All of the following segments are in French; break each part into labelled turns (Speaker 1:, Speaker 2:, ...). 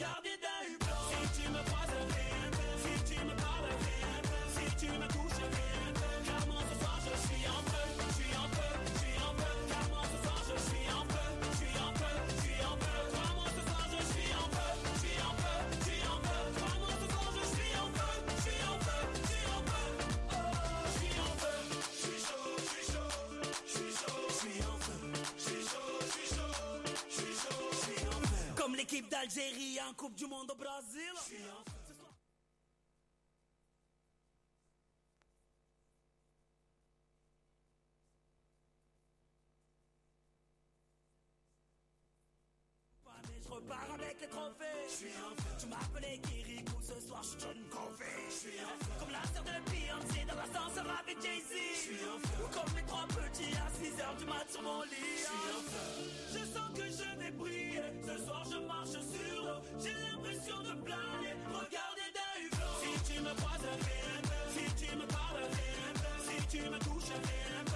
Speaker 1: Regardez L'équipe d'Algérie en Coupe du Monde au Brésil. je repars avec les trophées. Je suis un feu. Tu m'appelais Kirikou, ce soir je John Covey. Je suis un feu. Comme la sœur de dansé dans la danseur avec Jay-Z. Feu. Comme les trois petits à 6h du mat sur mon lit. Je sens que je vais briller. Ce soir je marche sur l'eau. J'ai l'impression de planer. Regardez d'un hublot. Si tu me croises, fais un peu. Si tu me parles, fais un peu. Si tu me touches,
Speaker 2: fais un.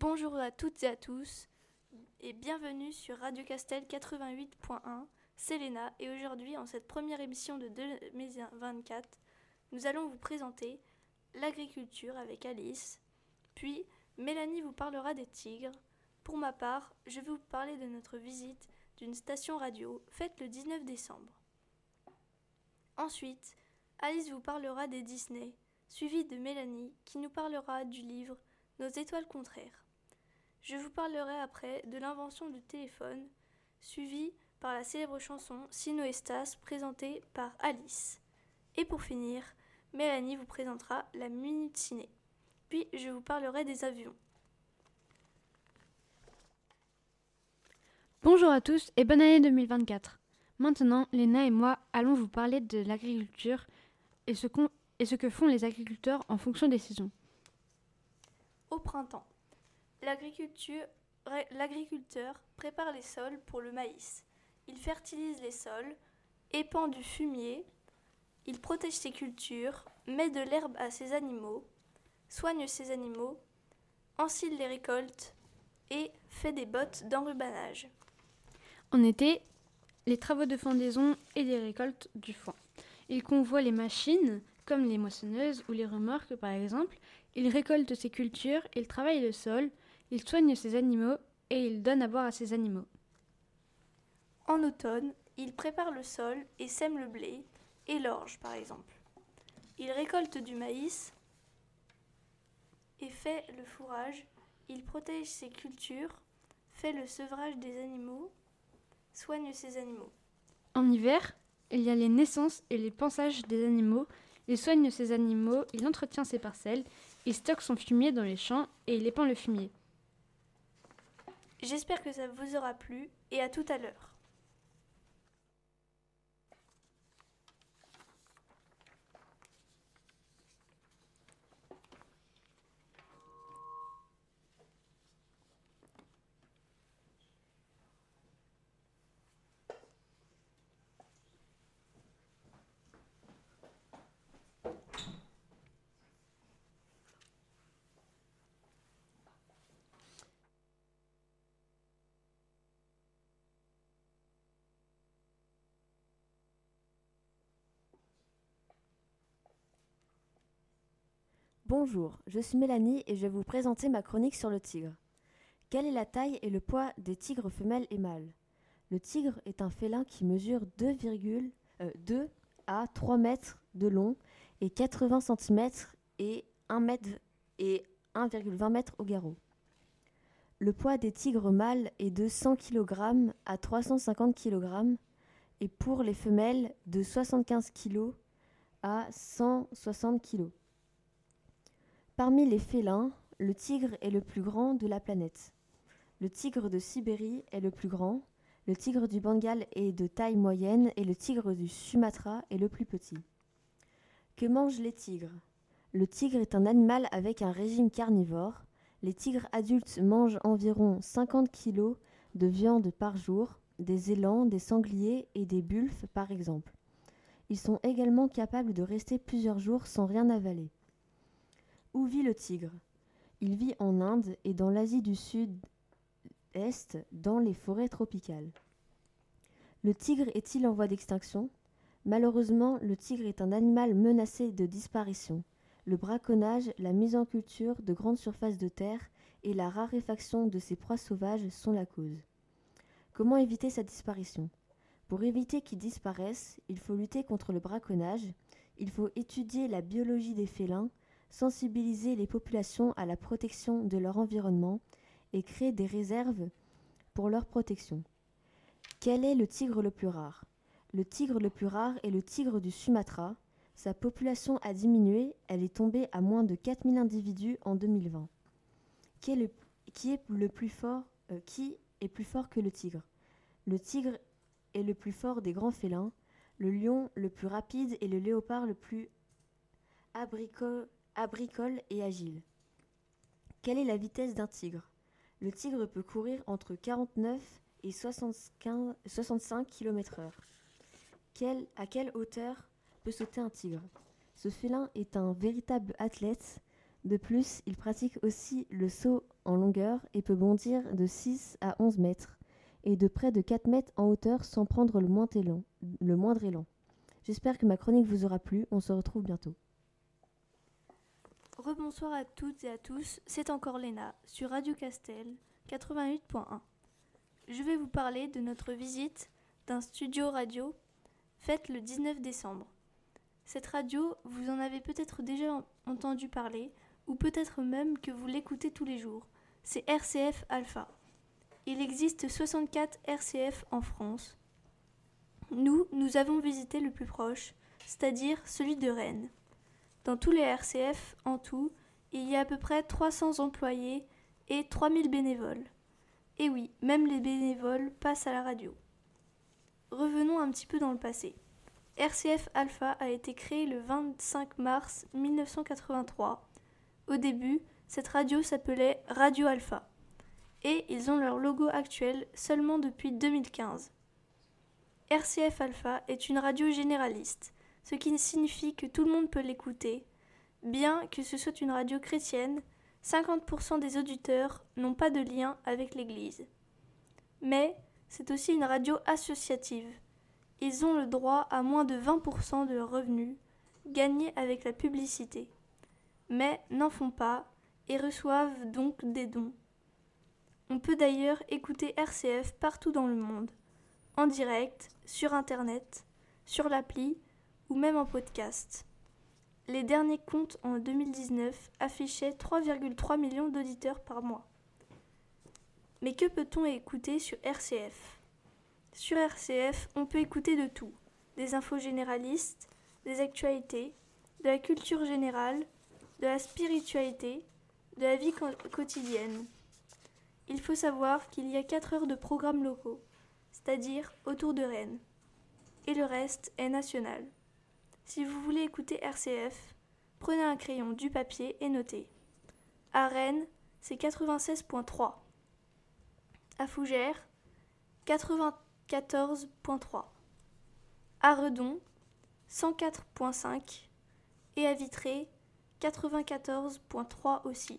Speaker 3: Bonjour à toutes et à tous et bienvenue sur Radio Castel 88.1, c'est Léna et aujourd'hui en cette première émission de 2024, nous allons vous présenter l'agriculture avec Alice, puis Mélanie vous parlera des tigres. Pour ma part, je vais vous parler de notre visite d'une station radio faite le 19 décembre. Ensuite, Alice vous parlera des Disney, suivie de Mélanie qui nous parlera du livre Nos étoiles contraires. Je vous parlerai après de l'invention du téléphone, suivi par la célèbre chanson Sino Estas présentée par Alice. Et pour finir, Mélanie vous présentera la Minute Ciné. Puis je vous parlerai des avions.
Speaker 4: Bonjour à tous et bonne année 2024. Maintenant, Léna et moi allons vous parler de l'agriculture et, ce qu'on- et ce que font les agriculteurs en fonction des saisons.
Speaker 3: Au printemps, l'agriculteur prépare les sols pour le maïs. Il fertilise les sols, épand du fumier, il protège ses cultures, met de l'herbe à ses animaux, soigne ses animaux, ensile les récoltes et fait des bottes d'enrubanage.
Speaker 4: En été, les travaux de fendaison et des récoltes du foin. Il convoie les machines, comme les moissonneuses ou les remorques par exemple. Il récolte ses cultures, il travaille le sol, il soigne ses animaux et il donne à boire à ses animaux.
Speaker 3: En automne, il prépare le sol et sème le blé et l'orge par exemple. Il récolte du maïs et fait le fourrage. Il protège ses cultures, fait le sevrage des animaux, soigne ses animaux.
Speaker 4: En hiver, il y a les naissances et les pansages des animaux. Il soigne ses animaux, il entretient ses parcelles, il stocke son fumier dans les champs et il épand le fumier.
Speaker 3: J'espère que ça vous aura plu et à tout à l'heure.
Speaker 5: Bonjour, je suis Mélanie et je vais vous présenter ma chronique sur le tigre. Quelle est la taille et le poids des tigres femelles et mâles? Le tigre est un félin qui mesure 2,2 2 à 3 mètres de long et 80 cm et 1 mètre et 1,20 m au garrot. Le poids des tigres mâles est de 100 kg à 350 kg et pour les femelles de 75 kg à 160 kg. Parmi les félins, le tigre est le plus grand de la planète. Le tigre de Sibérie est le plus grand, le tigre du Bengale est de taille moyenne et le tigre du Sumatra est le plus petit. Que mangent les tigres? Le tigre est un animal avec un régime carnivore. Les tigres adultes mangent environ 50 kg de viande par jour, des élans, des sangliers et des bulfes par exemple. Ils sont également capables de rester plusieurs jours sans rien avaler. Où vit le tigre? Il vit en Inde et dans l'Asie du Sud-Est, dans les forêts tropicales. Le tigre est-il en voie d'extinction? Malheureusement, le tigre est un animal menacé de disparition. Le braconnage, la mise en culture de grandes surfaces de terre et la raréfaction de ces proies sauvages sont la cause. Comment éviter sa disparition? Pour éviter qu'il disparaisse, il faut lutter contre le braconnage, il faut étudier la biologie des félins, sensibiliser les populations à la protection de leur environnement et créer des réserves pour leur protection. Quel est le tigre le plus rare? Le tigre le plus rare est le tigre du Sumatra. Sa population a diminué, elle est tombée à moins de 4000 individus en 2020. Qui est le, plus fort euh, Qui est plus fort que le tigre? Le tigre est le plus fort des grands félins, le lion le plus rapide et le léopard le plus abricole abricole et agile. Quelle est la vitesse d'un tigre? Le tigre peut courir entre 49 et 75, 65 km/h. Quelle- à quelle hauteur peut sauter un tigre? Ce félin est un véritable athlète. De plus, il pratique aussi le saut en longueur et peut bondir de 6 à 11 mètres et de près de 4 mètres en hauteur sans prendre. Le moindre élan. J'espère que ma chronique vous aura plu. On se retrouve bientôt.
Speaker 3: Rebonsoir à toutes et à tous, c'est encore Léna sur Radio Castel 88.1. Je vais vous parler de notre visite d'un studio radio faite le 19 décembre. Cette radio, vous en avez peut-être déjà entendu parler ou peut-être même que vous l'écoutez tous les jours. C'est RCF Alpha. Il existe 64 RCF en France. Nous, nous avons visité le plus proche, c'est-à-dire celui de Rennes. Dans tous les RCF, en tout, il y a à peu près 300 employés et 3000 bénévoles. Et oui, même les bénévoles passent à la radio. Revenons un petit peu dans le passé. RCF Alpha a été créé le 25 mars 1983. Au début, cette radio s'appelait Radio Alpha. Et ils ont leur logo actuel seulement depuis 2015. RCF Alpha est une radio généraliste ce qui signifie que tout le monde peut l'écouter. Bien que ce soit une radio chrétienne, 50% des auditeurs n'ont pas de lien avec l'Église. Mais c'est aussi une radio associative. Ils ont le droit à moins de 20% de leurs revenus gagnés avec la publicité. Mais n'en font pas et reçoivent donc des dons. On peut d'ailleurs écouter RCF partout dans le monde, en direct, sur Internet, sur l'appli ou même en podcast. Les derniers comptes en 2019 affichaient 3,3 millions d'auditeurs par mois. Mais que peut-on écouter sur RCF Sur RCF, on peut écouter de tout des infos généralistes, des actualités, de la culture générale, de la spiritualité, de la vie quotidienne. Il faut savoir qu'il y a 4 heures de programmes locaux, c'est-à-dire autour de Rennes, et le reste est national. Si vous voulez écouter RCF, prenez un crayon, du papier et notez. À Rennes, c'est 96.3. À Fougères, 94.3. À Redon, 104.5. Et à Vitré, 94.3 aussi.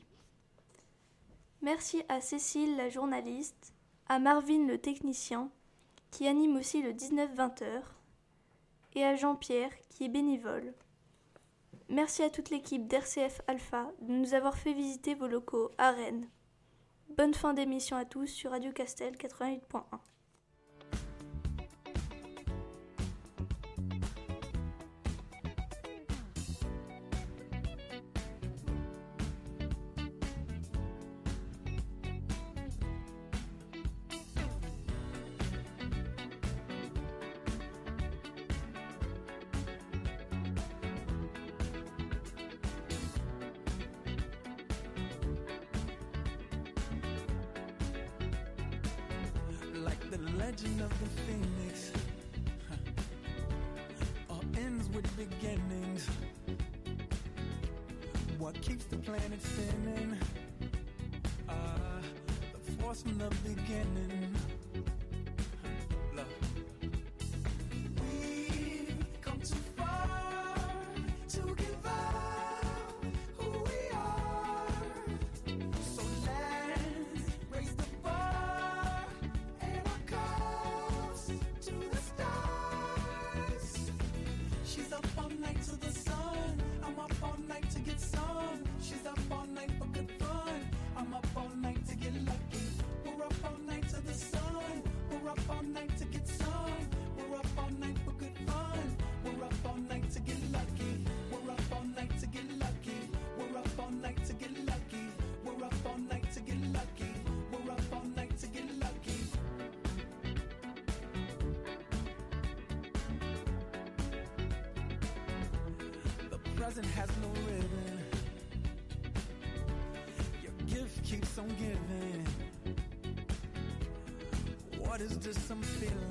Speaker 3: Merci à Cécile la journaliste, à Marvin le technicien, qui anime aussi le 19-20 heures, et à Jean-Pierre qui est bénévole. Merci à toute l'équipe d'RCF Alpha de nous avoir fait visiter vos locaux à Rennes. Bonne fin d'émission à tous sur Radio Castel 88.1.
Speaker 6: to some feeling.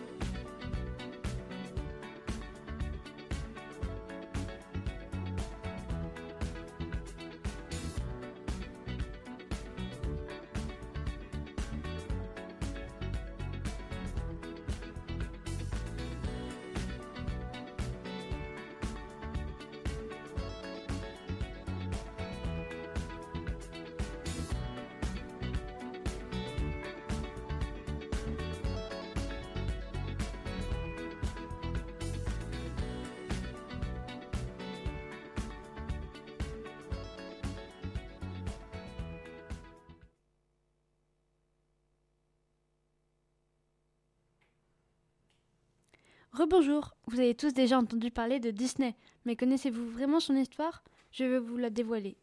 Speaker 4: Rebonjour, vous avez tous déjà entendu parler de Disney, mais connaissez-vous vraiment son histoire? Je vais vous la dévoiler.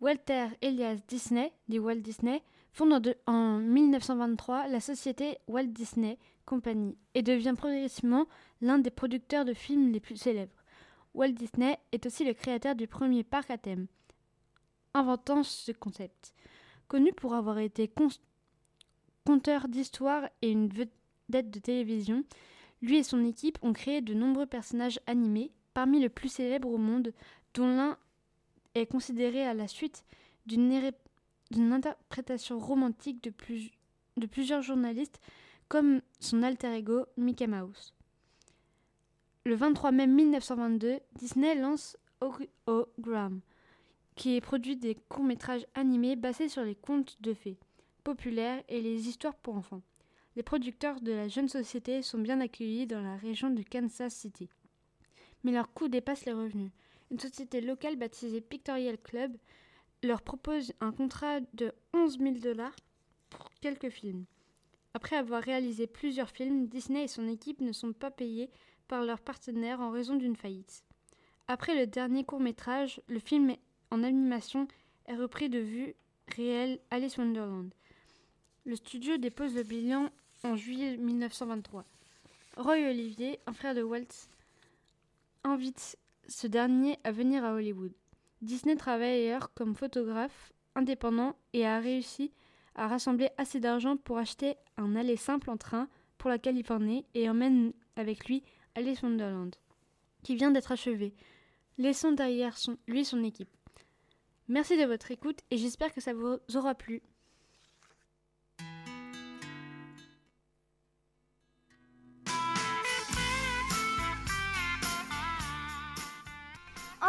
Speaker 4: Walter Elias Disney, dit Walt Disney, fonde en, de- en 1923 la société Walt Disney Company et devient progressivement l'un des producteurs de films les plus célèbres. Walt Disney est aussi le créateur du premier parc à thème, inventant ce concept. Connu pour avoir été conteur d'histoires et une vedette de télévision, lui et son équipe ont créé de nombreux personnages animés, parmi les plus célèbres au monde, dont l'un est considéré à la suite d'une interprétation romantique de, plus- de plusieurs journalistes comme son alter ego Mickey Mouse. Le 23 mai 1922, Disney lance Hologram, qui produit des courts-métrages animés basés sur les contes de fées populaires et les histoires pour enfants. Les producteurs de la jeune société sont bien accueillis dans la région de Kansas City. Mais leurs coûts dépassent les revenus. Une société locale baptisée Pictorial Club leur propose un contrat de 11 000 dollars pour quelques films. Après avoir réalisé plusieurs films, Disney et son équipe ne sont pas payés par leurs partenaires en raison d'une faillite. Après le dernier court métrage, le film en animation est repris de vue réelle Alice Wonderland. Le studio dépose le bilan en juillet 1923. Roy Olivier, un frère de Walt, invite ce dernier à venir à Hollywood. Disney travaille ailleurs comme photographe indépendant et a réussi à rassembler assez d'argent pour acheter un aller simple en train pour la Californie et emmène avec lui Alice Wonderland, qui vient d'être achevé. Laissons derrière lui son équipe. Merci de votre écoute et j'espère que ça vous aura plu.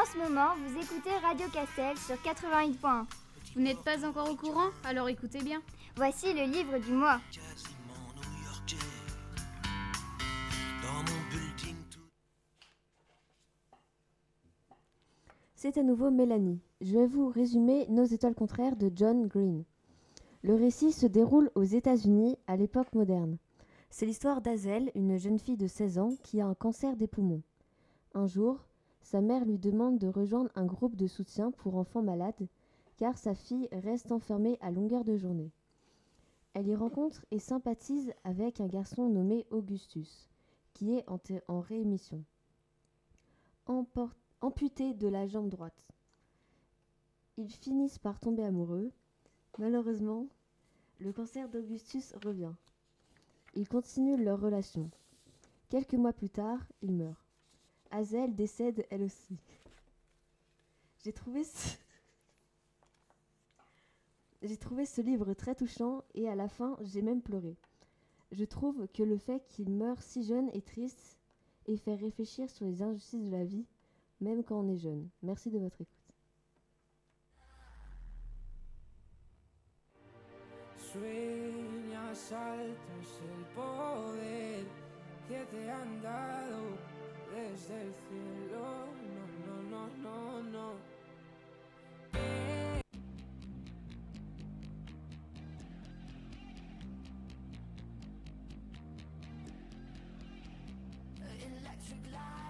Speaker 7: En ce moment, vous écoutez Radio Castel sur 88.1.
Speaker 8: Vous n'êtes pas encore au courant? Alors écoutez bien.
Speaker 7: Voici le livre du mois.
Speaker 5: C'est à nouveau Mélanie. Je vais vous résumer Nos étoiles contraires de John Green. Le récit se déroule aux États-Unis à l'époque moderne. C'est l'histoire d'Azel, une jeune fille de 16 ans qui a un cancer des poumons. Un jour, sa mère lui demande de rejoindre un groupe de soutien pour enfants malades car sa fille reste enfermée à longueur de journée. Elle y rencontre et sympathise avec un garçon nommé Augustus, qui est en, réémission. Amputé de la jambe droite. Ils finissent par tomber amoureux. Malheureusement, le cancer d'Augustus revient. Ils continuent leur relation. Quelques mois plus tard, il meurt. Hazel décède elle aussi. J'ai trouvé ce... Livre très touchant et à la fin, j'ai même pleuré. Je trouve que le fait qu'il meure si jeune est triste et fait réfléchir sur les injustices de la vie, même quand on est jeune. Merci de votre écoute.
Speaker 9: Desde el cielo. No, no, no, no, no.
Speaker 10: Electric lights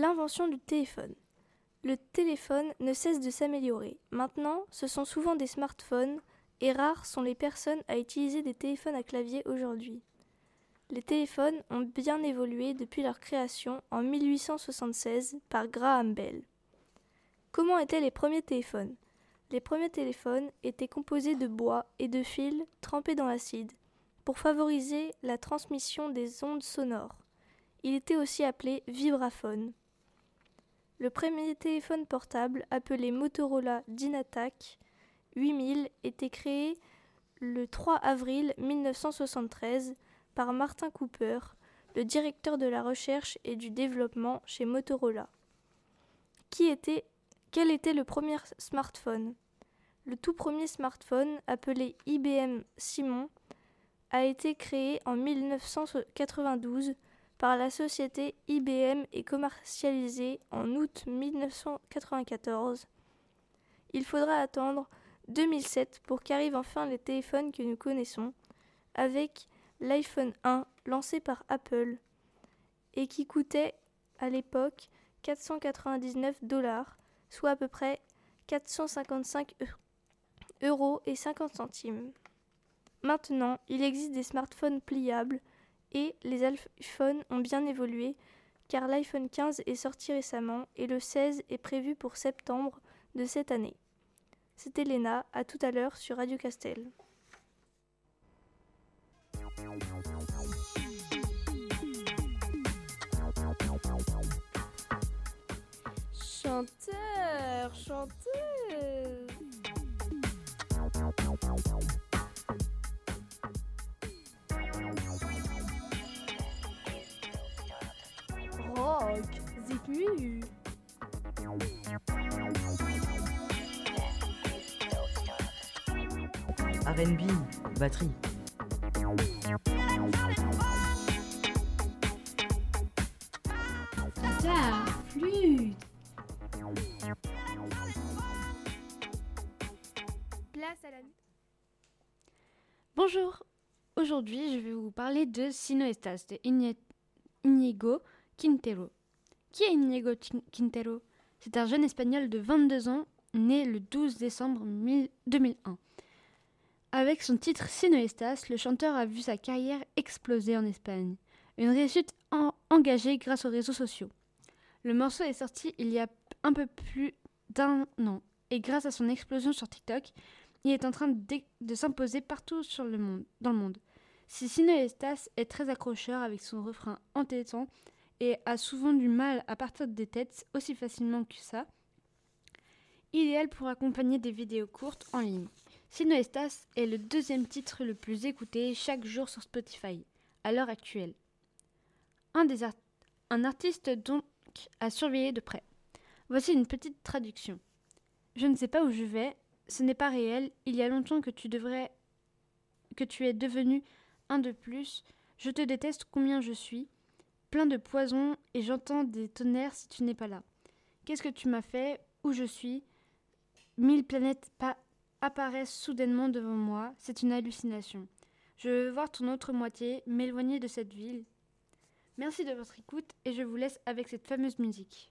Speaker 3: L'invention du téléphone. Le téléphone ne cesse de s'améliorer. Maintenant, ce sont souvent des smartphones et rares sont les personnes à utiliser des téléphones à clavier aujourd'hui. Les téléphones ont bien évolué depuis leur création en 1876 par Graham Bell. Comment étaient les premiers téléphones? Les premiers téléphones étaient composés de bois et de fils trempés dans l'acide pour favoriser la transmission des ondes sonores. Il était aussi appelé vibraphone. Le premier téléphone portable, appelé Motorola Dynatac 8000, était créé le 3 avril 1973 par Martin Cooper, le directeur de la recherche et du développement chez Motorola. Qui était, quel était le premier smartphone? Le tout premier smartphone, appelé IBM Simon, a été créé en 1992 par la société IBM et commercialisé en août 1994. Il faudra attendre 2007 pour qu'arrivent enfin les téléphones que nous connaissons, avec l'iPhone 1 lancé par Apple et qui coûtait à l'époque 499 dollars, soit à peu près 455 euros et 50 centimes. Maintenant, il existe des smartphones pliables et les iPhones ont bien évolué car l'iPhone 15 est sorti récemment et le 16 est prévu pour septembre de cette année. C'était Léna, à tout à l'heure sur Radio Castel.
Speaker 11: Chanteur, chanteuse. Zikmu.
Speaker 12: RB, batterie.
Speaker 13: Guitare, flûte.
Speaker 3: Place à la
Speaker 4: Bonjour, aujourd'hui je vais vous parler de Sino Estas de Íñigo Quintero. Qui est Tin- Quintero? C'est un jeune espagnol de 22 ans né le 12 décembre 1000 2001. Avec son titre Sino Estas, le chanteur a vu sa carrière exploser en Espagne. Une réussite en- engagée grâce aux réseaux sociaux. Le morceau est sorti il y a un peu plus d'un an et grâce à son explosion sur TikTok, il est en train de, s'imposer partout sur le monde, dans le monde. Si est très accrocheur avec son refrain entêtant et a souvent du mal à partir des têtes aussi facilement que ça, idéal pour accompagner des vidéos courtes en ligne. Sino Estas est le deuxième titre le plus écouté chaque jour sur Spotify, à l'heure actuelle. Un, des un artiste donc à surveiller de près. Voici une petite traduction. Je ne sais pas où je vais, ce n'est pas réel, il y a longtemps que tu devrais que tu es devenu un de plus, je te déteste combien je suis, plein de poison et j'entends des tonnerres si tu n'es pas là. Qu'est-ce que tu m'as fait? Où je suis? Mille planètes pa- apparaissent soudainement devant moi, c'est une hallucination. Je veux voir ton autre moitié, m'éloigner de cette ville. Merci de votre écoute et je vous laisse avec cette fameuse musique.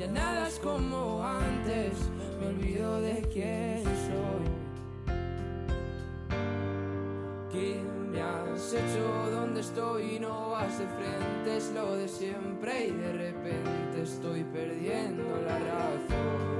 Speaker 9: ya nada es como antes, me olvido de quién soy. ¿Qué me has hecho? ¿Dónde estoy? No vas de frente, es lo de siempre y de repente estoy perdiendo la razón.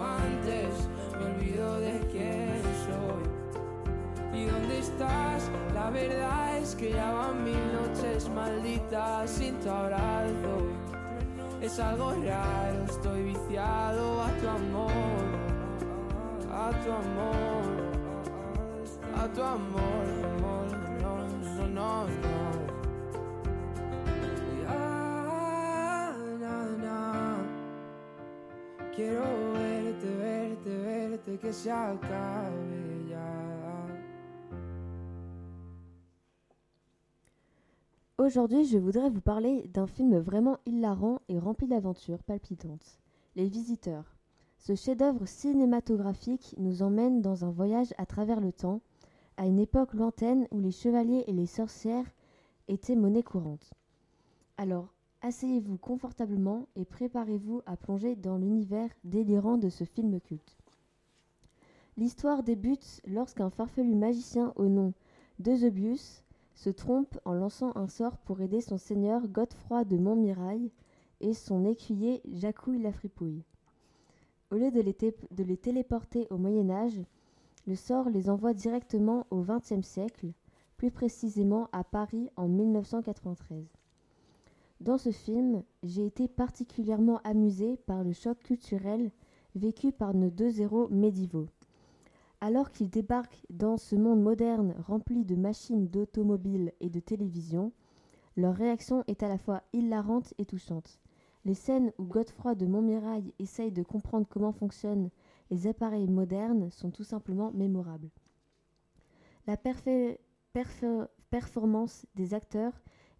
Speaker 9: verdad es que ya van mil noches malditas sin tu abrazo. Es algo raro, estoy viciado a tu amor, a tu amor, a tu amor, amor, no, no, no, no. Ya, na, na. Quiero verte, verte, verte, que se acabe
Speaker 5: Aujourd'hui, je voudrais vous parler d'un film vraiment hilarant et rempli d'aventures palpitantes. Les Visiteurs. Ce chef-d'œuvre cinématographique nous emmène dans un voyage à travers le temps, à une époque lointaine où les chevaliers et les sorcières étaient monnaie courante. Alors, asseyez-vous confortablement et préparez-vous à plonger dans l'univers délirant de ce film culte. L'histoire débute lorsqu'un farfelu magicien au nom d'Eusebius se trompe en lançant un sort pour aider son seigneur Godefroy de Montmirail et son écuyer Jacouille la Fripouille. Au lieu de les, téléporter au Moyen Âge, le sort les envoie directement au XXe siècle, plus précisément à Paris en 1993. Dans ce film, j'ai été particulièrement amusée par le choc culturel vécu par nos deux héros médiévaux. Alors qu'ils débarquent dans ce monde moderne rempli de machines d'automobiles et de télévision, leur réaction est à la fois hilarante et touchante. Les scènes où Godefroy de Montmirail essaye de comprendre comment fonctionnent les appareils modernes sont tout simplement mémorables. La performance des acteurs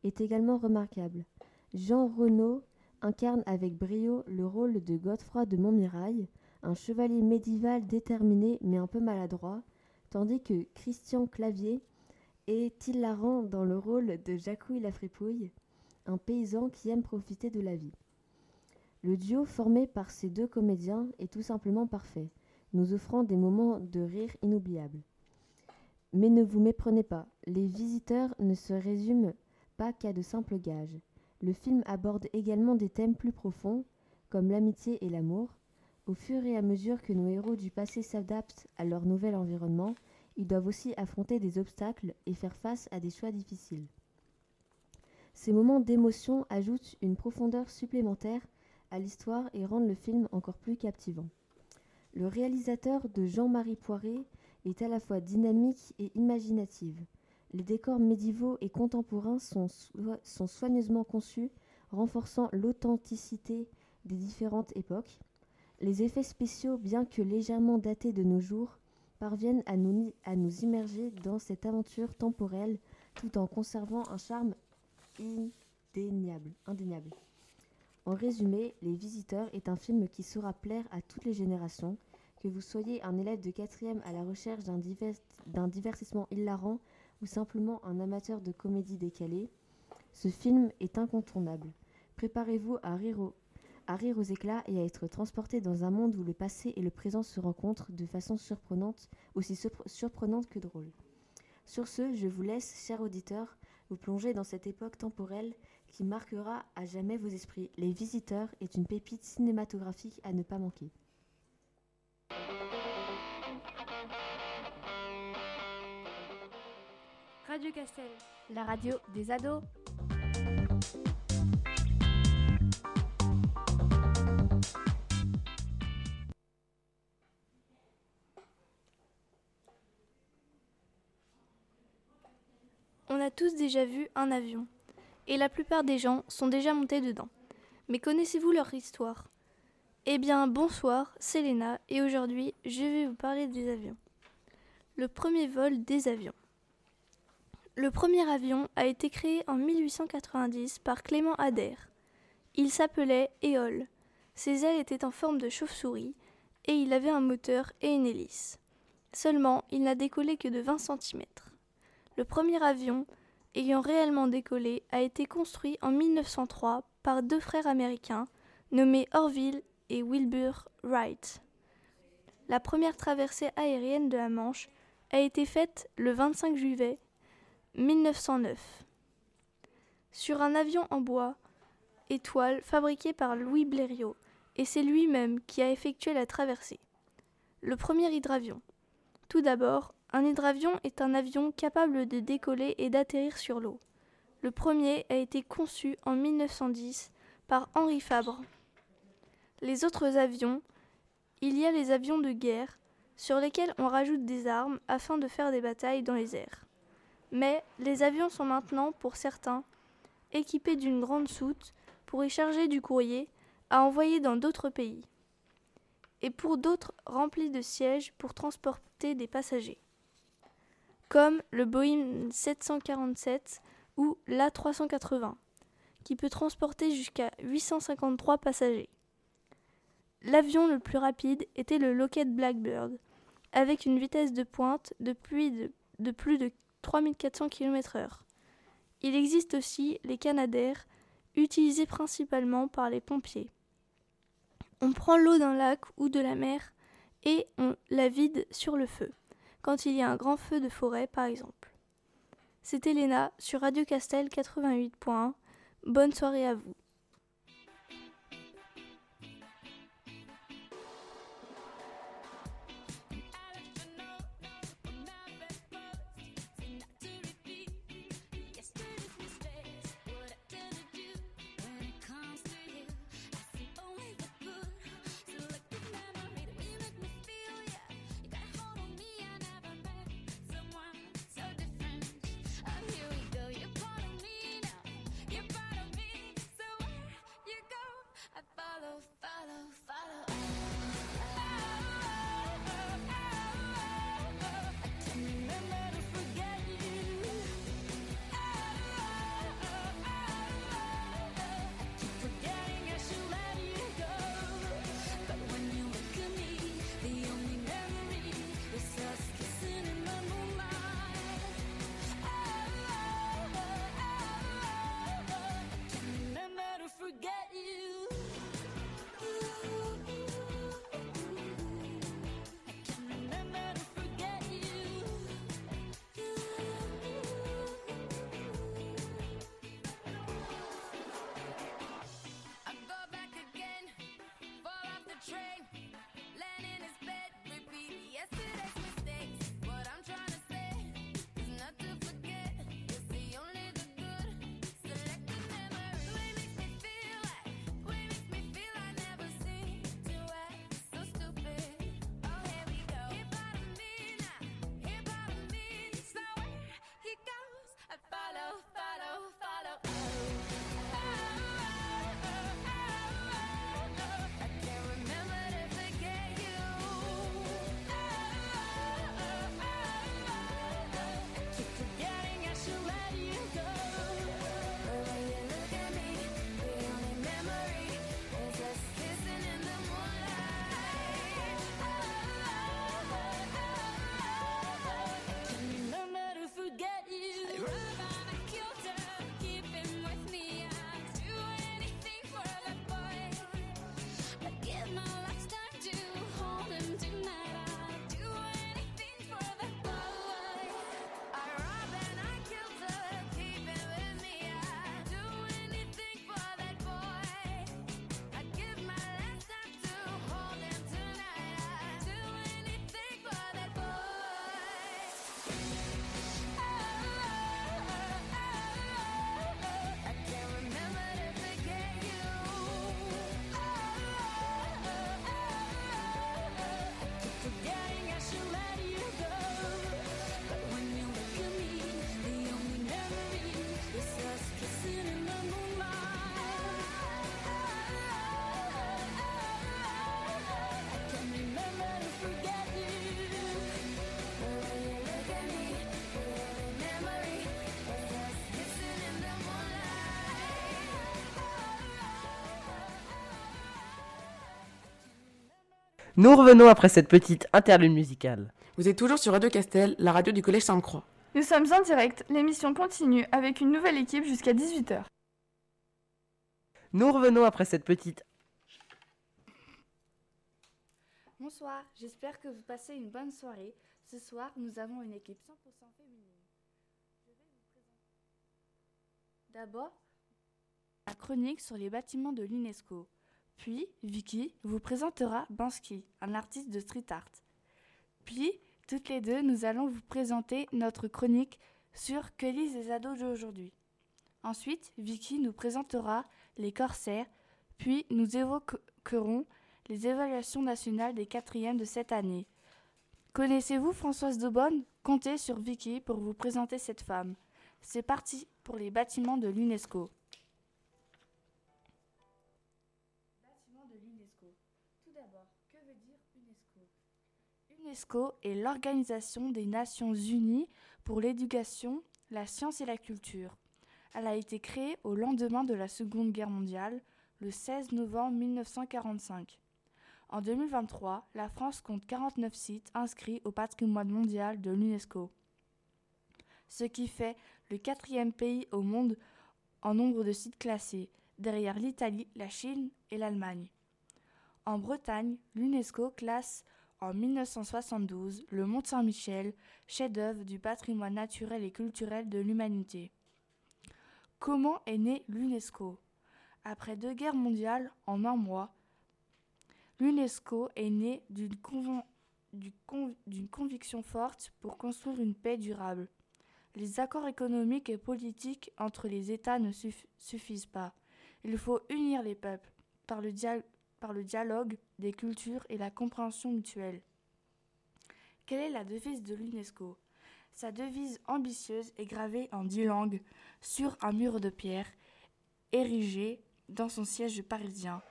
Speaker 5: est également remarquable. Jean Renaud incarne avec brio le rôle de Godefroy de Montmirail, un chevalier médiéval déterminé mais un peu maladroit, tandis que Christian Clavier est hilarant dans le rôle de Jacouille la Fripouille, un paysan qui aime profiter de la vie? Le duo formé par ces deux comédiens est tout simplement parfait, nous offrant des moments de rire inoubliables. Mais ne vous méprenez pas, les visiteurs ne se résument pas qu'à de simples gages. Le film aborde également des thèmes plus profonds, comme l'amitié et l'amour. Au fur et à mesure que nos héros du passé s'adaptent à leur nouvel environnement, ils doivent aussi affronter des obstacles et faire face à des choix difficiles. Ces moments d'émotion ajoutent une profondeur supplémentaire à l'histoire et rendent le film encore plus captivant. Le réalisateur de Jean-Marie Poiré est à la fois dynamique et imaginative. Les décors médiévaux et contemporains sont, sont soigneusement conçus, renforçant l'authenticité des différentes époques. Les effets spéciaux, bien que légèrement datés de nos jours, parviennent à nous, immerger dans cette aventure temporelle tout en conservant un charme indéniable. En résumé, Les Visiteurs est un film qui saura plaire à toutes les générations, que vous soyez un élève de quatrième à la recherche d'un divertissement hilarant ou simplement un amateur de comédie décalée, ce film est incontournable. Préparez-vous à rire, au- à rire aux éclats et à être transporté dans un monde où le passé et le présent se rencontrent de façon surprenante, aussi surpre- surprenante que drôle. Sur ce, je vous laisse, chers auditeurs, vous plonger dans cette époque temporelle qui marquera à jamais vos esprits. Les Visiteurs est une pépite cinématographique à ne pas manquer.
Speaker 4: Radio Castel.
Speaker 5: La radio des ados.
Speaker 3: Tous déjà vu un avion, et la plupart des gens sont déjà montés dedans. Mais connaissez-vous leur histoire? Eh bien, bonsoir, c'est Léna, et aujourd'hui, je vais vous parler des avions. Le premier vol des avions. Le premier avion a été créé en 1890 par Clément Ader. Il s'appelait Éole. Ses ailes étaient en forme de chauve-souris et il avait un moteur et une hélice. Seulement, il n'a décollé que de 20 cm. Le premier avion ayant réellement décollé a été construit en 1903 par deux frères américains nommés Orville et Wilbur Wright. La première traversée aérienne de la Manche a été faite le 25 juillet 1909 sur un avion en bois étoile fabriqué par Louis Blériot et c'est lui-même qui a effectué la traversée. Le premier hydravion. Tout d'abord, un hydravion est un avion capable de décoller et d'atterrir sur l'eau. Le premier a été conçu en 1910 par Henri Fabre. Les autres avions, il y a les avions de guerre, sur lesquels on rajoute des armes afin de faire des batailles dans les airs. Mais les avions sont maintenant, pour certains, équipés d'une grande soute pour y charger du courrier à envoyer dans d'autres pays, et pour d'autres remplis de sièges pour transporter des passagers, comme le Boeing 747 ou l'A380, qui peut transporter jusqu'à 853 passagers. L'avion le plus rapide était le Lockheed Blackbird, avec une vitesse de pointe de plus de, de, plus de 3400 km/h. Il existe aussi les Canadair, utilisés principalement par les pompiers. On prend l'eau d'un lac ou de la mer et on la vide sur le feu, quand il y a un grand feu de forêt par exemple. C'était Léna sur Radio Castel 88.1. Bonne soirée à vous.
Speaker 14: Nous revenons après cette petite interlude musicale.
Speaker 15: Vous êtes toujours sur Radio Castel, la radio du Collège Sainte-Croix.
Speaker 16: Nous sommes en direct, l'émission continue avec une nouvelle équipe jusqu'à 18h.
Speaker 14: Nous revenons après cette petite...
Speaker 17: Bonsoir, j'espère que vous passez une bonne soirée. Ce soir, nous avons une équipe 100% féminine. Je vais vous présenter d'abord la chronique sur les bâtiments de l'UNESCO. Puis, Vicky vous présentera Bansky, un artiste de street art. Puis, toutes les deux, nous allons vous présenter notre chronique sur Que lisent les ados d'aujourd'hui. Ensuite, Vicky nous présentera les corsaires, puis nous évoquerons les évaluations nationales des quatrièmes de cette année. Connaissez-vous Françoise Daubonne? Comptez sur Vicky pour vous présenter cette femme. C'est parti pour les bâtiments de l'UNESCO. UNESCO est l'Organisation des Nations Unies pour l'éducation, la science et la culture. Elle a été créée au lendemain de la Seconde Guerre mondiale, le 16 novembre 1945. En 2023, la France compte 49 sites inscrits au patrimoine mondial de l'UNESCO, ce qui fait le quatrième pays au monde en nombre de sites classés, derrière l'Italie, la Chine et l'Allemagne. En Bretagne, l'UNESCO classe en 1972 le Mont Saint-Michel, chef-d'œuvre du patrimoine naturel et culturel de l'humanité. Comment est née l'UNESCO? Après deux guerres mondiales en un mois, l'UNESCO est née d'une conviction forte pour construire une paix durable. Les accords économiques et politiques entre les États ne suffisent pas. Il faut unir les peuples par le, par le dialogue des cultures et la compréhension mutuelle. Quelle est la devise de l'UNESCO? Sa devise ambitieuse est gravée en dix langues sur un mur de pierre érigé dans son siège parisien.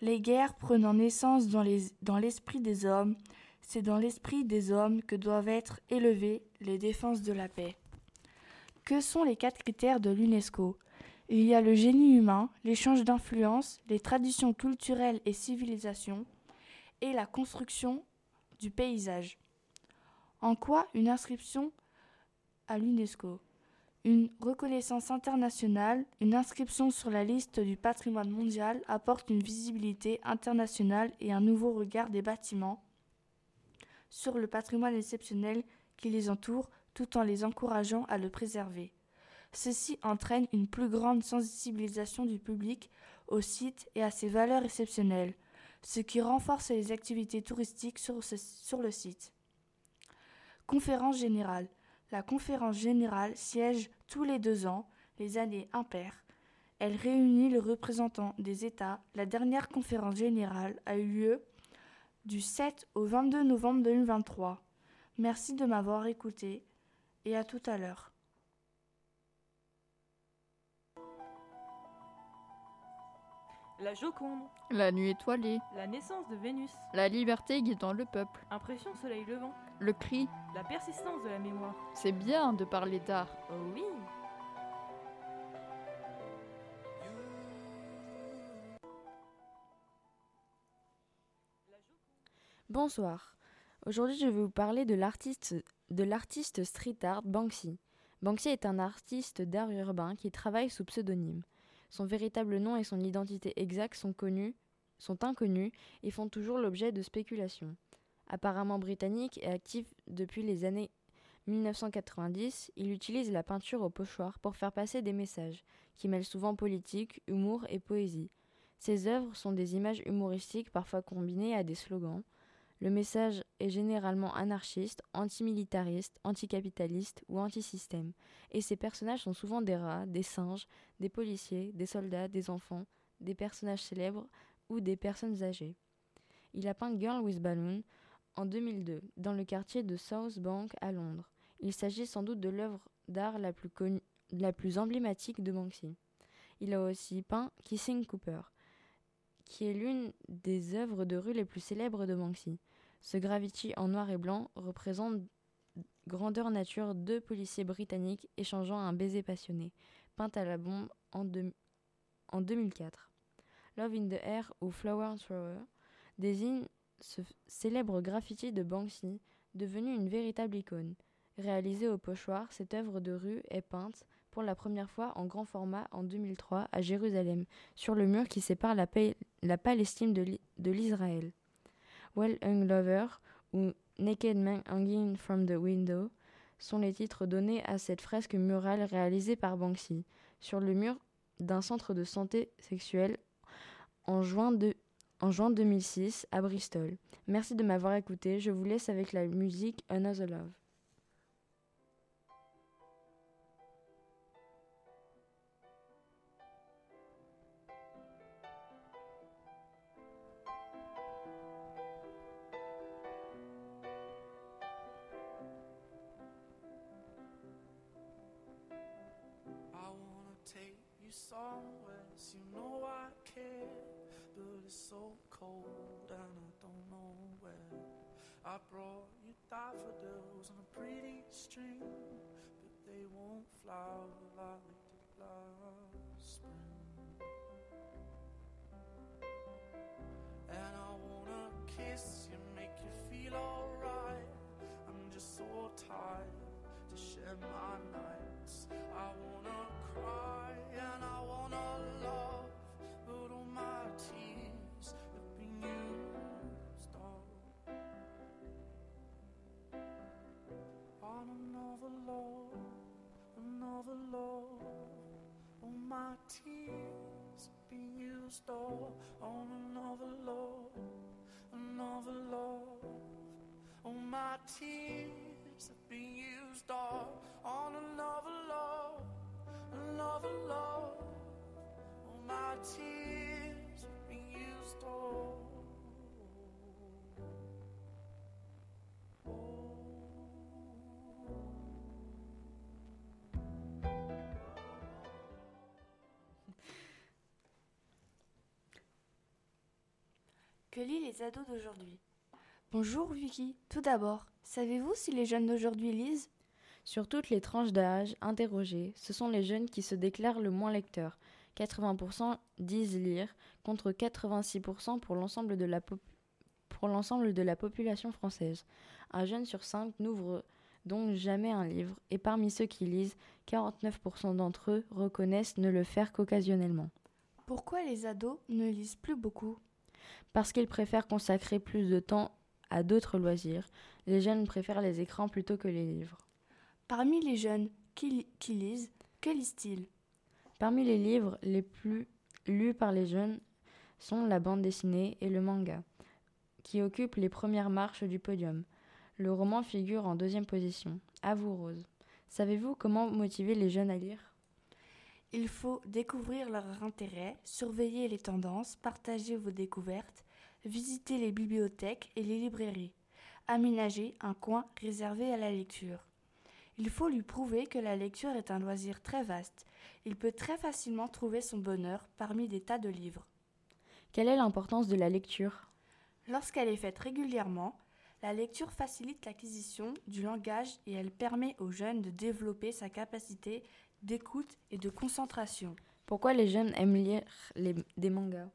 Speaker 17: Les guerres prenant naissance dans l'esprit des hommes, c'est dans l'esprit des hommes que doivent être élevées les défenses de la paix. Que sont les quatre critères de l'UNESCO? Il y a le génie humain, l'échange d'influences, les traditions culturelles et civilisations, et la construction du paysage. En quoi une inscription à l'UNESCO? Une reconnaissance internationale, une inscription sur la liste du patrimoine mondial apporte une visibilité internationale et un nouveau regard des bâtiments sur le patrimoine exceptionnel qui les entoure tout en les encourageant à le préserver. Ceci entraîne une plus grande sensibilisation du public au site et à ses valeurs exceptionnelles, ce qui renforce les activités touristiques sur, le site. Conférence générale. La conférence générale siège tous les deux ans, les années impaires. Elle réunit les représentants des États. La dernière conférence générale a eu lieu du 7 au 22 novembre 2023. Merci de m'avoir écouté et à tout à l'heure.
Speaker 18: La Joconde.
Speaker 19: La nuit étoilée.
Speaker 18: La naissance de Vénus.
Speaker 19: La liberté guidant le peuple.
Speaker 18: Impression soleil levant.
Speaker 19: Le cri.
Speaker 18: La persistance de la mémoire.
Speaker 19: C'est bien de parler d'art.
Speaker 18: Oh oui.
Speaker 20: Bonsoir. Aujourd'hui, je vais vous parler de l'artiste de l'artiste street art Banksy. Banksy est un artiste d'art urbain qui travaille sous pseudonyme. Son véritable nom et son identité exacte sont connus, sont inconnus et font toujours l'objet de spéculations. Apparemment britannique et actif depuis les années 1990, il utilise la peinture au pochoir pour faire passer des messages, qui mêlent souvent politique, humour et poésie. Ses œuvres sont des images humoristiques parfois combinées à des slogans. Le message est généralement anarchiste, antimilitariste, anticapitaliste ou antisystème, et ses personnages sont souvent des rats, des singes, des policiers, des soldats, des enfants, des personnages célèbres ou des personnes âgées. Il a peint Girl with Balloon en 2002 dans le quartier de South Bank à Londres. Il s'agit sans doute de l'œuvre d'art la plus la plus emblématique de Banksy. Il a aussi peint Kissing Cooper, qui est l'une des œuvres de rue les plus célèbres de Banksy. Ce graffiti en noir et blanc représente grandeur nature deux policiers britanniques échangeant un baiser passionné, peint à la bombe en, en 2004. Love in the Air ou Flower Thrower désigne ce célèbre graffiti de Banksy, devenu une véritable icône. Réalisée au pochoir, cette œuvre de rue est peinte pour la première fois en grand format en 2003 à Jérusalem, sur le mur qui sépare la Palestine de l'Israël. Well Hung Lover ou Naked Man Hanging from the Window sont les titres donnés à cette fresque murale réalisée par Banksy sur le mur d'un centre de santé sexuelle en juin, de, en juin 2006 à Bristol. Merci de m'avoir écouté. Je vous laisse avec la musique Another Love.
Speaker 21: I brought you daffodils on a pretty string, but they won't flower like did last spring. And I wanna kiss you, make you feel alright. I'm just so tired to share my nights. I wanna cry and I wanna another love. All my tears been used up on another love, another love. All my tears been used up on another love another love. All my tears been used all.
Speaker 17: Que lit les ados d'aujourd'hui Bonjour Vicky. Tout d'abord, savez-vous si les jeunes d'aujourd'hui lisent?
Speaker 20: Sur toutes les tranches d'âge interrogées, ce sont les jeunes qui se déclarent le moins lecteurs. 80% disent lire, contre 86% pour l'ensemble de, la pour l'ensemble de la population française. Un jeune sur cinq n'ouvre donc jamais un livre, et parmi ceux qui lisent, 49% d'entre eux reconnaissent ne le faire qu'occasionnellement.
Speaker 17: Pourquoi les ados ne lisent plus beaucoup?
Speaker 20: Parce qu'ils préfèrent consacrer plus de temps à d'autres loisirs. Les jeunes préfèrent les écrans plutôt que les livres.
Speaker 17: Parmi les jeunes qui, qui lisent, que lisent-ils?
Speaker 20: Parmi les livres les plus lus par les jeunes sont la bande dessinée et le manga, qui occupent les premières marches du podium. Le roman figure en deuxième position. À vous, Rose. Savez-vous comment motiver les jeunes à lire?
Speaker 17: Il faut découvrir leur intérêt, surveiller les tendances, partager vos découvertes, visiter les bibliothèques et les librairies, aménager un coin réservé à la lecture. Il faut lui prouver que la lecture est un loisir très vaste. Il peut très facilement trouver son bonheur parmi des tas de livres.
Speaker 20: Quelle est l'importance de la lecture?
Speaker 17: Lorsqu'elle est faite régulièrement, la lecture facilite l'acquisition du langage et elle permet aux jeunes de développer sa capacité d'écoute et de concentration.
Speaker 20: Pourquoi les jeunes aiment lire des mangas?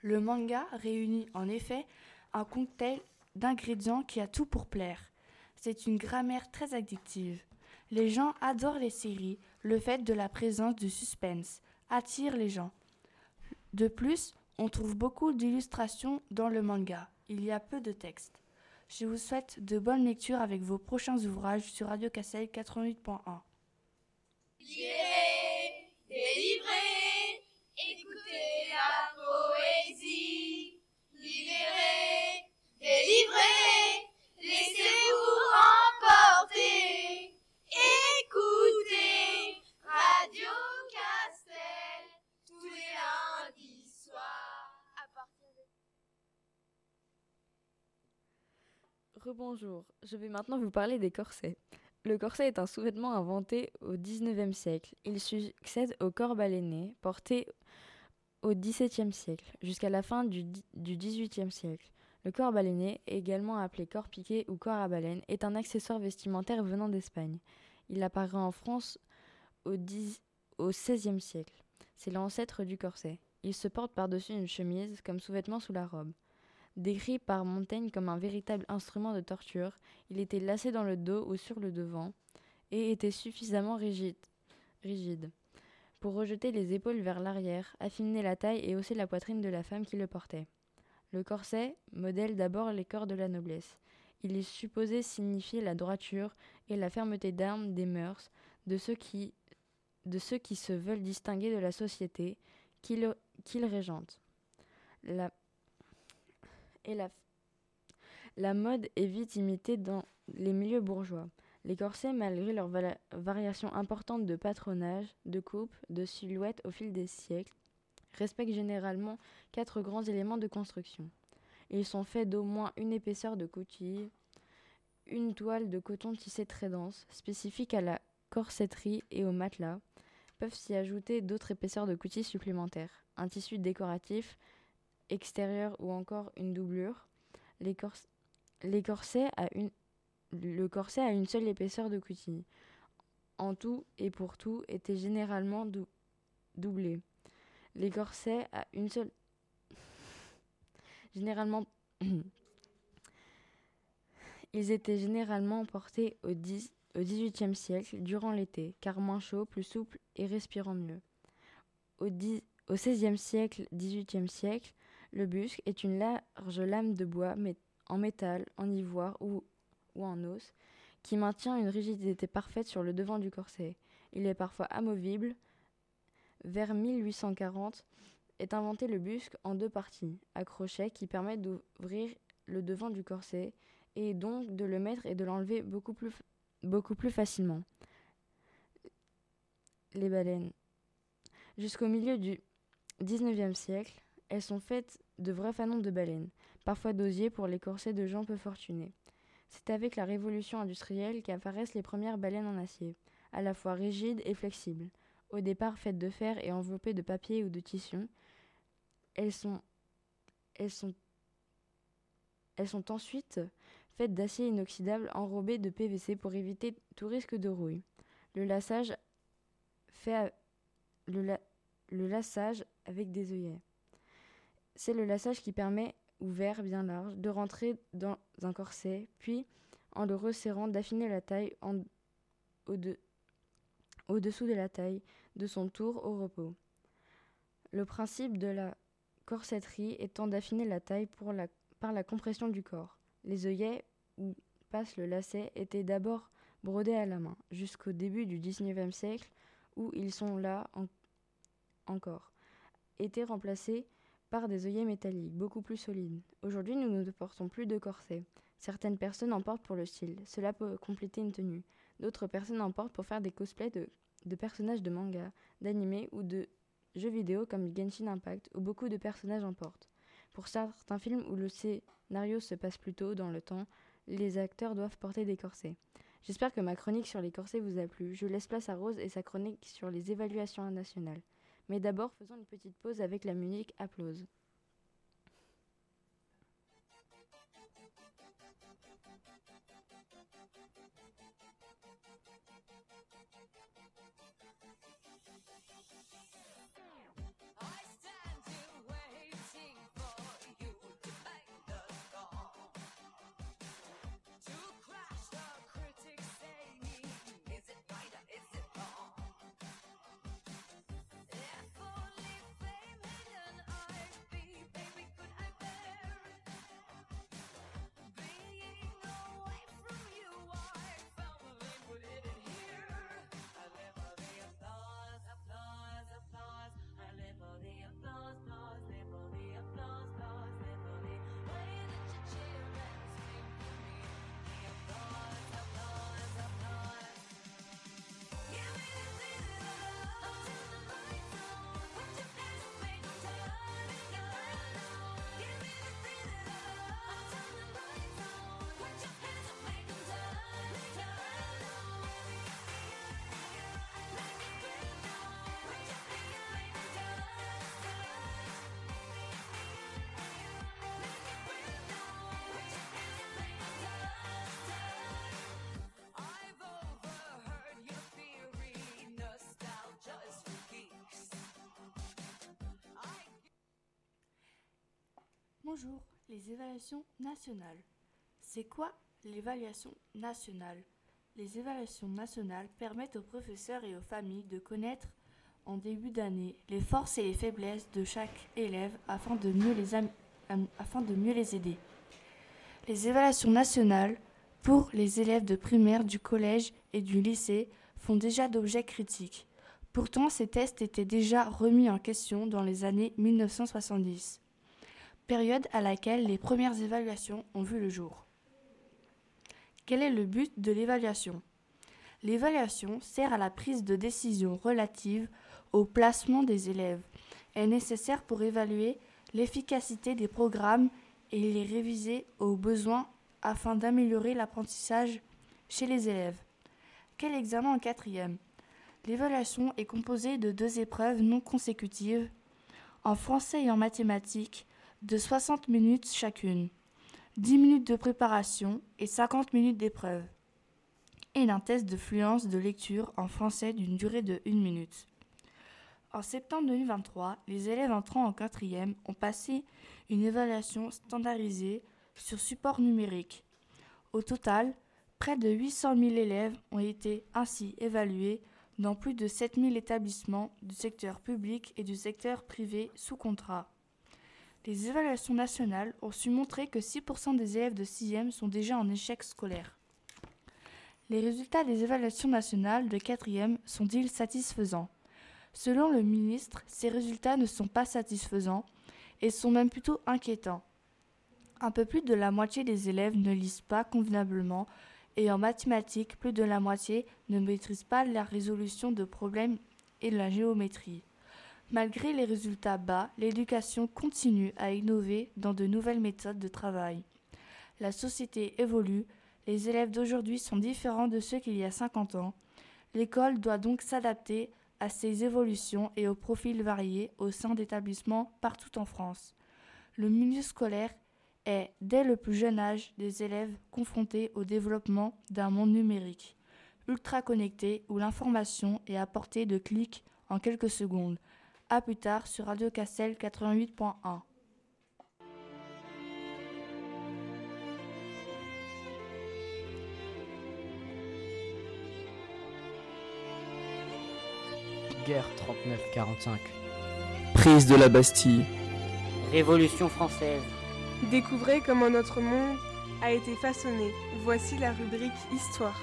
Speaker 17: Le manga réunit en effet un cocktail d'ingrédients qui a tout pour plaire. C'est une grammaire très addictive. Les gens adorent les séries, le fait de la présence du suspense attire les gens. De plus, on trouve beaucoup d'illustrations dans le manga. Il y a peu de texte. Je vous souhaite de bonnes lectures avec vos prochains ouvrages sur Radio Cassel 88.1.
Speaker 19: Lirez, délivrez, écoutez la poésie. Libérez, délivrez, laissez-vous emporter. Écoutez Radio Castel tous les lundis soirs à partir de
Speaker 20: Rebonjour, je vais maintenant vous parler des corsets. Le corset est un sous-vêtement inventé au XIXe siècle. Il succède au corps baleiné, porté au XVIIe siècle, jusqu'à la fin du, XVIIIe siècle. Le corps baleiné, également appelé corps piqué ou corps à baleine, est un accessoire vestimentaire venant d'Espagne. Il apparaît en France au, au XVIe siècle. C'est l'ancêtre du corset. Il se porte par-dessus une chemise comme sous-vêtement sous la robe. Décrit par Montaigne comme un véritable instrument de torture, il était lacé dans le dos ou sur le devant et était suffisamment rigide, rigide pour rejeter les épaules vers l'arrière, affiner la taille et hausser la poitrine de la femme qui le portait. Le corset modèle d'abord les corps de la noblesse. Il est supposé signifier la droiture et la fermeté d'armes des mœurs de ceux qui, se veulent distinguer de la société qu'ils qu régentent. La, la, mode est vite imitée dans les milieux bourgeois. Les corsets, malgré leur variation importante de patronage, de coupe, de silhouette au fil des siècles, respectent généralement quatre grands éléments de construction. Ils sont faits d'au moins une épaisseur de coutille, une toile de coton tissé très dense, spécifique à la corsetterie et au matelas. Peuvent s'y ajouter d'autres épaisseurs de coutilles supplémentaires, un tissu décoratif extérieur ou encore une doublure. À une le corset a une seule épaisseur de coutille. En tout et pour tout était généralement dou doublé. Les corsets à une seule généralement ils étaient généralement portés au, X, au XVIIIe siècle durant l'été, car moins chaud, plus souple et respirant mieux. Au, au XVIe siècle, XVIIIe siècle, le busque est une large lame de bois en métal, en ivoire ou en os, qui maintient une rigidité parfaite sur le devant du corset. Il est parfois amovible. Vers 1840 est inventé le busque en deux parties, à crochet qui permettent d'ouvrir le devant du corset et donc de le mettre et de l'enlever beaucoup plus, beaucoup plus facilement. Les baleines. Jusqu'au milieu du XIXe siècle, elles sont faites de vrais fanons de baleines, parfois d'osier pour les corsets de gens peu fortunés. C'est avec la révolution industrielle qu'apparaissent les premières baleines en acier, à la fois rigides et flexibles. Au départ faites de fer et enveloppées de papier ou de tissu, elles sont, ensuite faites d'acier inoxydable enrobé de PVC pour éviter tout risque de rouille. Le lassage fait le, la, avec des œillets. C'est le lassage qui permet ouvert bien large, de rentrer dans un corset, puis, en le resserrant, d'affiner la taille au-dessous de la taille, de son tour au repos. Le principe de la corsetterie étant d'affiner la taille par la compression du corps. Les œillets où passe le lacet étaient d'abord brodés à la main, jusqu'au début du XIXe siècle, où ils sont là en, encore, étaient remplacés par des œillets métalliques, beaucoup plus solides. Aujourd'hui, nous ne portons plus de corsets. Certaines personnes en portent pour le style, cela peut compléter une tenue. D'autres personnes en portent pour faire des cosplays de, personnages de manga, d'anime ou de jeux vidéo comme Genshin Impact, où beaucoup de personnages en portent. Pour certains films où le scénario se passe plus tôt dans le temps, les acteurs doivent porter des corsets. J'espère que ma chronique sur les corsets vous a plu. Je laisse place à Rose et sa chronique sur les évaluations nationales. Mais d'abord, faisons une petite pause avec la musique Applause.
Speaker 22: Bonjour,
Speaker 17: Les évaluations nationales. C'est quoi l'évaluation nationale? Les évaluations nationales permettent aux professeurs et aux familles de connaître en début d'année les forces et les faiblesses de chaque élève afin de mieux les, aider. Les évaluations nationales pour les élèves de primaire, du collège et du lycée font déjà d'objets critiques. Pourtant, ces tests étaient déjà remis en question dans les années 1970, période à laquelle les premières évaluations ont vu le jour. Quel est le but de l'évaluation? L'évaluation sert à la prise de décision relative au placement des élèves. Elle est nécessaire pour évaluer l'efficacité des programmes et les réviser aux besoins afin d'améliorer l'apprentissage chez les élèves. Quel examen en quatrième? L'évaluation est composée de deux épreuves non consécutives, en français et en mathématiques, de 60 minutes chacune, 10 minutes de préparation et 50 minutes d'épreuve, et d'un test de fluence de lecture en français d'une durée de 1 minute. En septembre 2023, les élèves entrant en quatrième ont passé une évaluation standardisée sur support numérique. Au total, près de 800 000 élèves ont été ainsi évalués dans plus de 7 000 établissements du secteur public et du secteur privé sous contrat. Les évaluations nationales ont su montrer que 6% des élèves de 6e sont déjà en échec scolaire. Les résultats des évaluations nationales de 4e sont-ils satisfaisants? Selon le ministre, ces résultats ne sont pas satisfaisants et sont même plutôt inquiétants. Un peu plus de la moitié des élèves ne lisent pas convenablement et en mathématiques, plus de la moitié ne maîtrisent pas la résolution de problèmes et la géométrie. Malgré les résultats bas, l'éducation continue à innover dans de nouvelles méthodes de travail. La société évolue, les élèves d'aujourd'hui sont différents de ceux qu'il y a 50 ans. L'école doit donc s'adapter à ces évolutions et aux profils variés au sein d'établissements partout en France. Le milieu scolaire est, dès le plus jeune âge, des élèves confrontés au développement d'un monde numérique, ultra connecté où l'information est à portée de clics en quelques secondes. A plus tard sur Radio Castel 88.1.
Speaker 22: Guerre 39-45.
Speaker 23: Prise de la Bastille.
Speaker 24: Révolution française.
Speaker 25: Découvrez comment notre monde a été façonné. Voici la rubrique Histoire.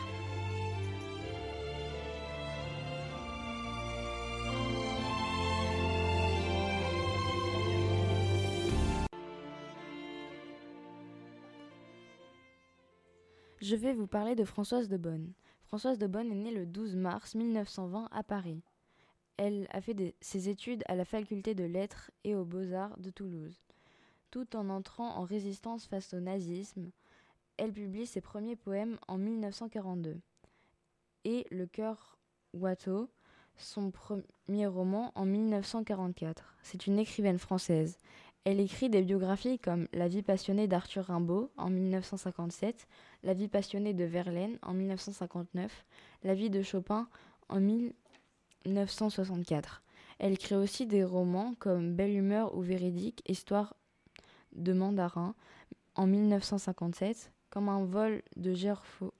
Speaker 20: Je vais vous parler de Françoise de Bonne. Françoise de Bonne est née le 12 mars 1920 à Paris. Elle a fait ses études à la faculté de lettres et aux beaux-arts de Toulouse. Tout en entrant en résistance face au nazisme, elle publie ses premiers poèmes en 1942 et Le cœur Watteau, son premier roman en 1944. C'est une écrivaine française. Elle écrit des biographies comme La vie passionnée d'Arthur Rimbaud en 1957, La vie passionnée de Verlaine en 1959, La vie de Chopin en 1964. Elle écrit aussi des romans comme Belle humeur ou Véridique, Histoire de mandarin en 1957, comme un vol de Gerfaux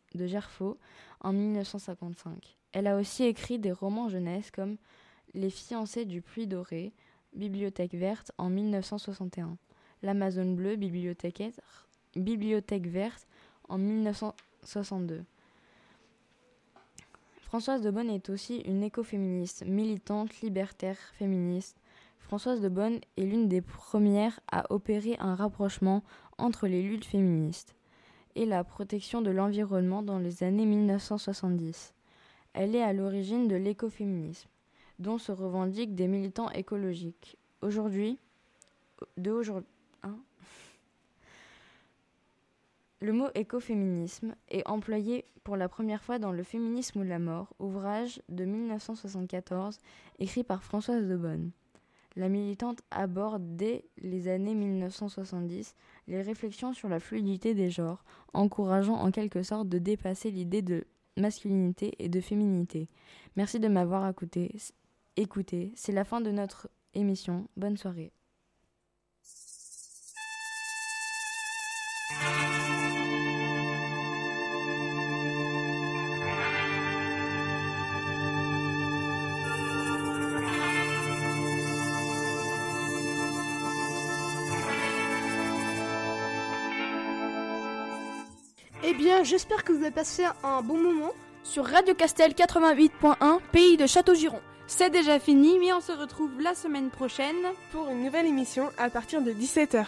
Speaker 20: en 1955. Elle a aussi écrit des romans jeunesse comme Les fiancés du Puy Doré, Bibliothèque verte en 1961, L'Amazone bleue, Bibliothèque, verte en 1962. Françoise de Bonne est aussi une écoféministe, militante, libertaire, féministe. Françoise de Bonne est l'une des premières à opérer un rapprochement entre les luttes féministes et la protection de l'environnement dans les années 1970. Elle est à l'origine de l'écoféminisme, dont se revendiquent des militants écologiques. Aujourd'hui, de aujourd'hui, hein le mot écoféminisme est employé pour la première fois dans Le féminisme ou la mort, ouvrage de 1974 écrit par Françoise de Bonne. La militante aborde dès les années 1970 les réflexions sur la fluidité des genres, encourageant en quelque sorte de dépasser l'idée de masculinité et de féminité. Merci de m'avoir écouté. Écoutez, C'est la fin de notre émission. Bonne soirée.
Speaker 26: Eh bien, j'espère que vous avez passé un bon moment
Speaker 3: sur Radio Castel 88.1, pays de Château-Giron. C'est déjà fini, mais on se retrouve la semaine prochaine
Speaker 25: pour une nouvelle émission à partir de 17h.